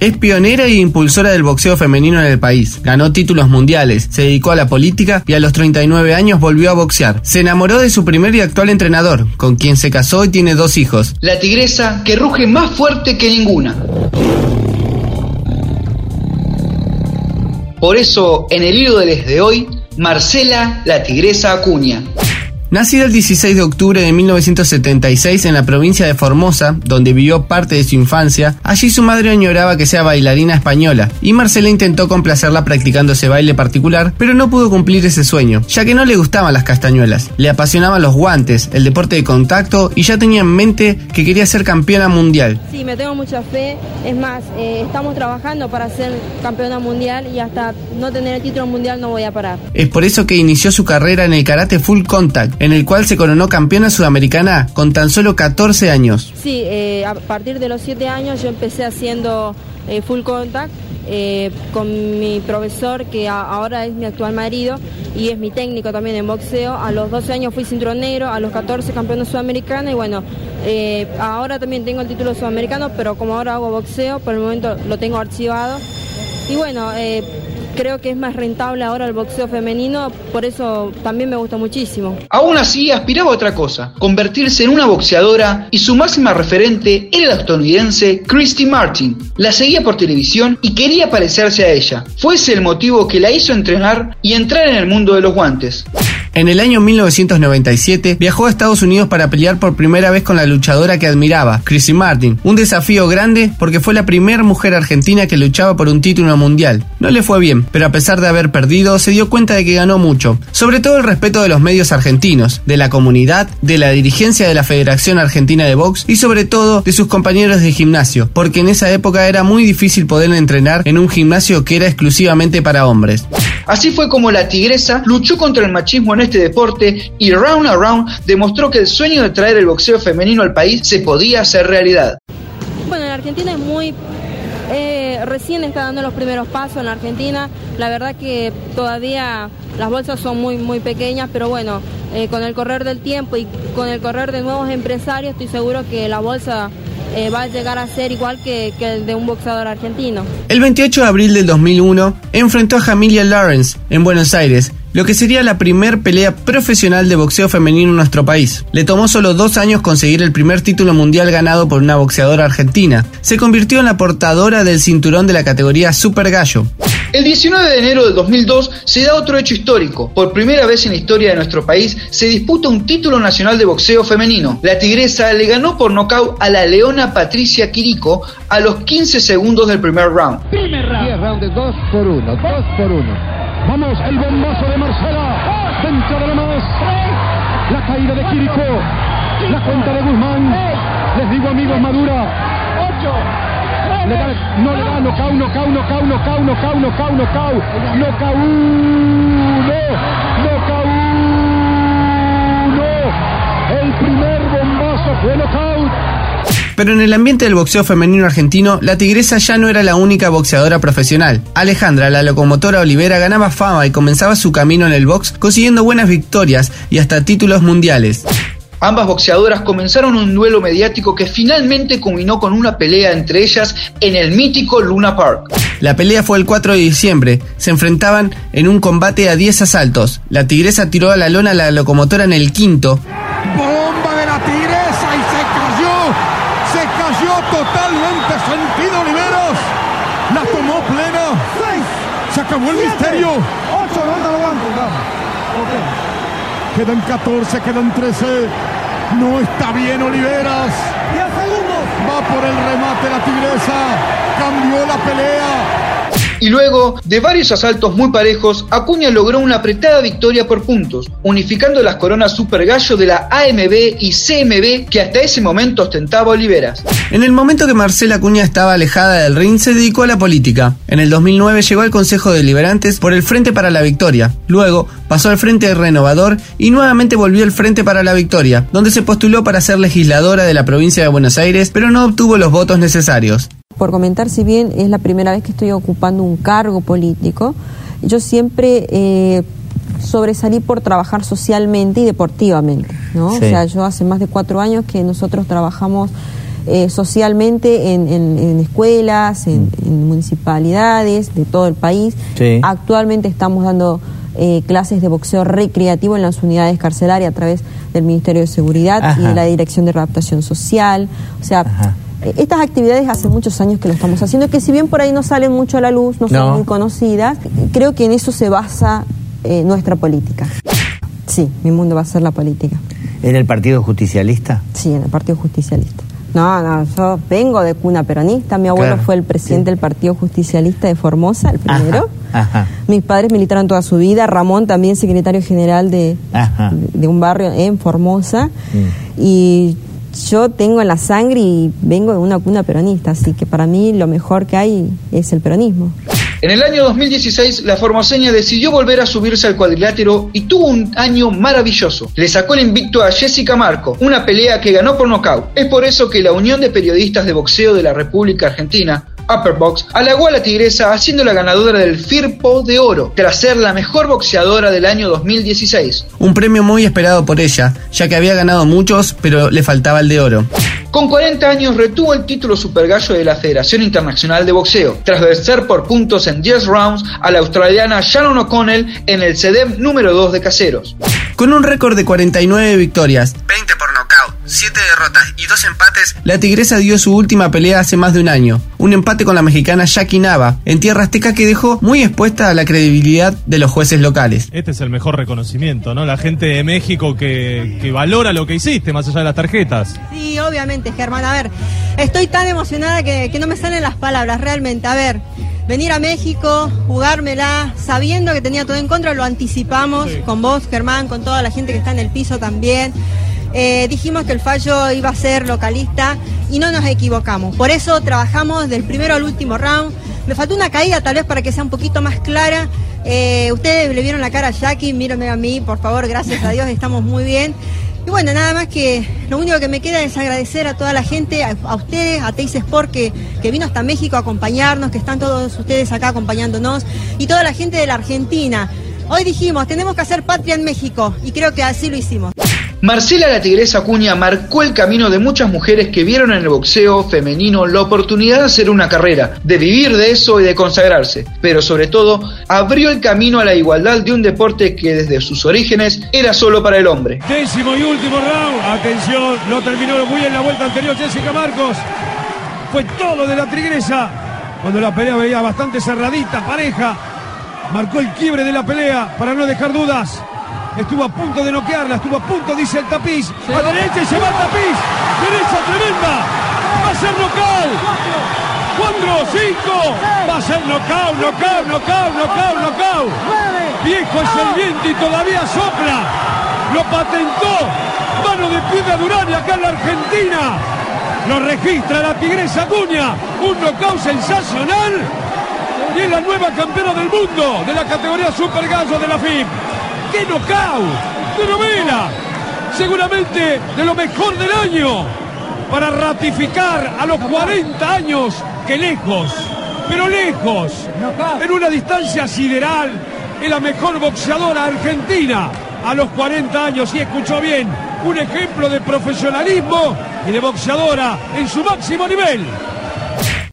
Es pionera e impulsora del boxeo femenino en el país. Ganó títulos mundiales, se dedicó a la política y a los 39 años volvió a boxear. Se enamoró de su primer y actual entrenador, con quien se casó y tiene dos hijos. La tigresa que ruge más fuerte que ninguna. Por eso, en el hilo de hoy, Marcela la Tigresa Acuña. Nacida el 16 de octubre de 1976 en la provincia de Formosa, donde vivió parte de su infancia, allí su madre añoraba que sea bailarina española, y Marcela intentó complacerla practicando ese baile particular, pero no pudo cumplir ese sueño, ya que no le gustaban las castañuelas, le apasionaban los guantes, el deporte de contacto, y ya tenía en mente que quería ser campeona mundial. Sí, me tengo mucha fe, es más, eh, estamos trabajando para ser campeona mundial y hasta no tener el título mundial no voy a parar. Es por eso que inició su carrera en el karate full contact, en el cual se coronó campeona sudamericana con tan solo 14 años. Sí, eh, a partir de los 7 años yo empecé haciendo eh, full contact eh, con mi profesor que ahora es mi actual marido y es mi técnico también en boxeo. A los 12 años fui cinturón negro, a los 14 campeona sudamericana y bueno, ahora también tengo el título sudamericano, pero como ahora hago boxeo, por el momento lo tengo archivado. Y bueno, creo que es más rentable ahora el boxeo femenino, por eso también me gusta muchísimo. Aún así, aspiraba a otra cosa, convertirse en una boxeadora y su máxima referente era la estadounidense Christy Martin. La seguía por televisión y quería parecerse a ella. Fue ese el motivo que la hizo entrenar y entrar en el mundo de los guantes. En el año 1997 viajó a Estados Unidos para pelear por primera vez con la luchadora que admiraba, Chrissy Martin. Un desafío grande porque fue la primera mujer argentina que luchaba por un título mundial. No le fue bien, pero a pesar de haber perdido, se dio cuenta de que ganó mucho. Sobre todo el respeto de los medios argentinos, de la comunidad, de la dirigencia de la Federación Argentina de Box y sobre todo de sus compañeros de gimnasio, porque en esa época era muy difícil poder entrenar en un gimnasio que era exclusivamente para hombres. Así fue como la tigresa luchó contra el machismo en este deporte y Round Around demostró que el sueño de traer el boxeo femenino al país se podía hacer realidad. Bueno, en Argentina es muy eh, recién está dando los primeros pasos en Argentina. La verdad que todavía las bolsas son muy, muy pequeñas, pero bueno, eh, con el correr del tiempo y con el correr de nuevos empresarios, estoy seguro que la bolsa eh, va a llegar a ser igual que, el de un boxeador argentino. El 28 de abril del 2001 enfrentó a Jamilia Lawrence en Buenos Aires lo que sería la primer pelea profesional de boxeo femenino en nuestro país. Le tomó solo dos años conseguir el primer título mundial ganado por una boxeadora argentina. Se convirtió en la portadora del cinturón de la categoría Super Gallo. El 19 de enero del 2002 se da otro hecho histórico. Por primera vez en la historia de nuestro país se disputa un título nacional de boxeo femenino. La tigresa le ganó por nocaut a la leona Patricia Quirico a los 15 segundos del primer round. Primer round. 10 2 por 1, 2 por 1. Vamos, el bombazo de Marcela. Dentro de la más. La caída de Quirico. La cuenta de Guzmán. Les digo, amigos, Madura. No le da nocau, nocau, nocau, nocau, nocau, nocau, nocau. Nocau. No. Nocau. No. El primer bombazo fue. Pero en el ambiente del boxeo femenino argentino, la tigresa ya no era la única boxeadora profesional. Alejandra, la locomotora Olivera, ganaba fama y comenzaba su camino en el box consiguiendo buenas victorias y hasta títulos mundiales. Ambas boxeadoras comenzaron un duelo mediático que finalmente culminó con una pelea entre ellas en el mítico Luna Park. La pelea fue el 4 de diciembre. Se enfrentaban en un combate a 10 asaltos. La tigresa tiró a la lona a la locomotora en el quinto. acabó el misterio. 8, Quedan 14, quedan 13. No está bien Oliveras. 10 segundos. Va por el remate la tigresa. Cambió la pelea. Y luego de varios asaltos muy parejos, Acuña logró una apretada victoria por puntos, unificando las coronas Super Gallo de la AMB y CMB que hasta ese momento ostentaba Oliveras. En el momento que Marcela Acuña estaba alejada del ring, se dedicó a la política. En el 2009 llegó al Consejo de Liberantes por el Frente para la Victoria. Luego pasó al Frente Renovador y nuevamente volvió al Frente para la Victoria, donde se postuló para ser legisladora de la provincia de Buenos Aires, pero no obtuvo los votos necesarios por comentar, si bien es la primera vez que estoy ocupando un cargo político, yo siempre eh, sobresalí por trabajar socialmente y deportivamente, ¿no? O sea, yo hace más de cuatro años que nosotros trabajamos eh, socialmente en, escuelas, en, municipalidades de todo el país. Actualmente estamos dando eh, clases de boxeo recreativo en las unidades carcelarias a través del Ministerio de Seguridad y de la Dirección de Readaptación Social. O sea, estas actividades hace muchos años que lo estamos haciendo, que si bien por ahí no salen mucho a la luz, no, son muy conocidas, creo que en eso se basa nuestra política. Sí, mi mundo va a ser la política. ¿En el Partido Justicialista? Sí, en el Partido Justicialista. No, no, yo vengo de cuna peronista. Mi abuelo fue el presidente del Partido Justicialista de Formosa, el primero. Mis padres militaron toda su vida. Ramón también secretario general de, de un barrio en Formosa. Mm. Y yo tengo en la sangre y vengo de una cuna peronista, así que para mí lo mejor que hay es el peronismo. En el año 2016, la formoseña decidió volver a subirse al cuadrilátero y tuvo un año maravilloso. Le sacó el invicto a Jessica Marco, una pelea que ganó por nocaut. Es por eso que la Unión de Periodistas de Boxeo de la República Argentina Upperbox, halagó a la tigresa haciéndola ganadora del Firpo de Oro, tras ser la mejor boxeadora del año 2016. Un premio muy esperado por ella, ya que había ganado muchos, pero le faltaba el de oro. Con 40 años retuvo el título Super Gallo de la Federación Internacional de Boxeo, tras vencer por puntos en 10 rounds a la australiana Shannon O'Connell en el CEDEM número 2 de caseros. Con un récord de 49 victorias, 20 por 7 derrotas y 2 empates, la tigresa dio su última pelea hace más de un año. Un empate con la mexicana Jackie Nava, en tierra azteca que dejó muy expuesta a la credibilidad de los jueces locales. Este es el mejor reconocimiento, ¿no? La gente de México que, que valora lo que hiciste, más allá de las tarjetas. Sí, obviamente, Germán. A ver, estoy tan emocionada que, que no me salen las palabras, realmente. A ver venir a México, jugármela, sabiendo que tenía todo en contra, lo anticipamos con vos, Germán, con toda la gente que está en el piso también. Eh, dijimos que el fallo iba a ser localista y no nos equivocamos. Por eso trabajamos del primero al último round. Me faltó una caída tal vez para que sea un poquito más clara. Eh, ustedes le vieron la cara a Jackie, mírenme a mí, por favor, gracias a Dios, estamos muy bien. Y bueno, nada más que lo único que me queda es agradecer a toda la gente, a, ustedes, a Teis Sport que, que, vino hasta México a acompañarnos, que están todos ustedes acá acompañándonos, y toda la gente de la Argentina. Hoy dijimos, tenemos que hacer patria en México, y creo que así lo hicimos. Marcela la Tigresa Acuña marcó el camino de muchas mujeres que vieron en el boxeo femenino la oportunidad de hacer una carrera, de vivir de eso y de consagrarse, pero sobre todo abrió el camino a la igualdad de un deporte que desde sus orígenes era solo para el hombre. Décimo y último round, atención, no terminó muy bien la vuelta anterior Jessica Marcos, fue todo de la Tigresa, cuando la pelea veía bastante cerradita, pareja, marcó el quiebre de la pelea para no dejar dudas. Estuvo a punto de noquearla, estuvo a punto, dice el tapiz. A derecha y se va el tapiz. Derecha tremenda. Va a ser nocaut. Cuatro, cinco. Va a ser nocaut, nocaut, nocaut, nocaut, nocaut. Viejo es el viento y todavía sopla. Lo patentó. Mano de piedra Durán y acá en la Argentina. Lo registra la Tigresa Acuña. Un nocaut sensacional. Y es la nueva campeona del mundo de la categoría Super Gallo de la FIP. ¡Qué knockout! ¡Qué novela! Seguramente de lo mejor del año para ratificar a los 40 años que lejos, pero lejos, en una distancia sideral, es la mejor boxeadora argentina a los 40 años, y escuchó bien, un ejemplo de profesionalismo y de boxeadora en su máximo nivel.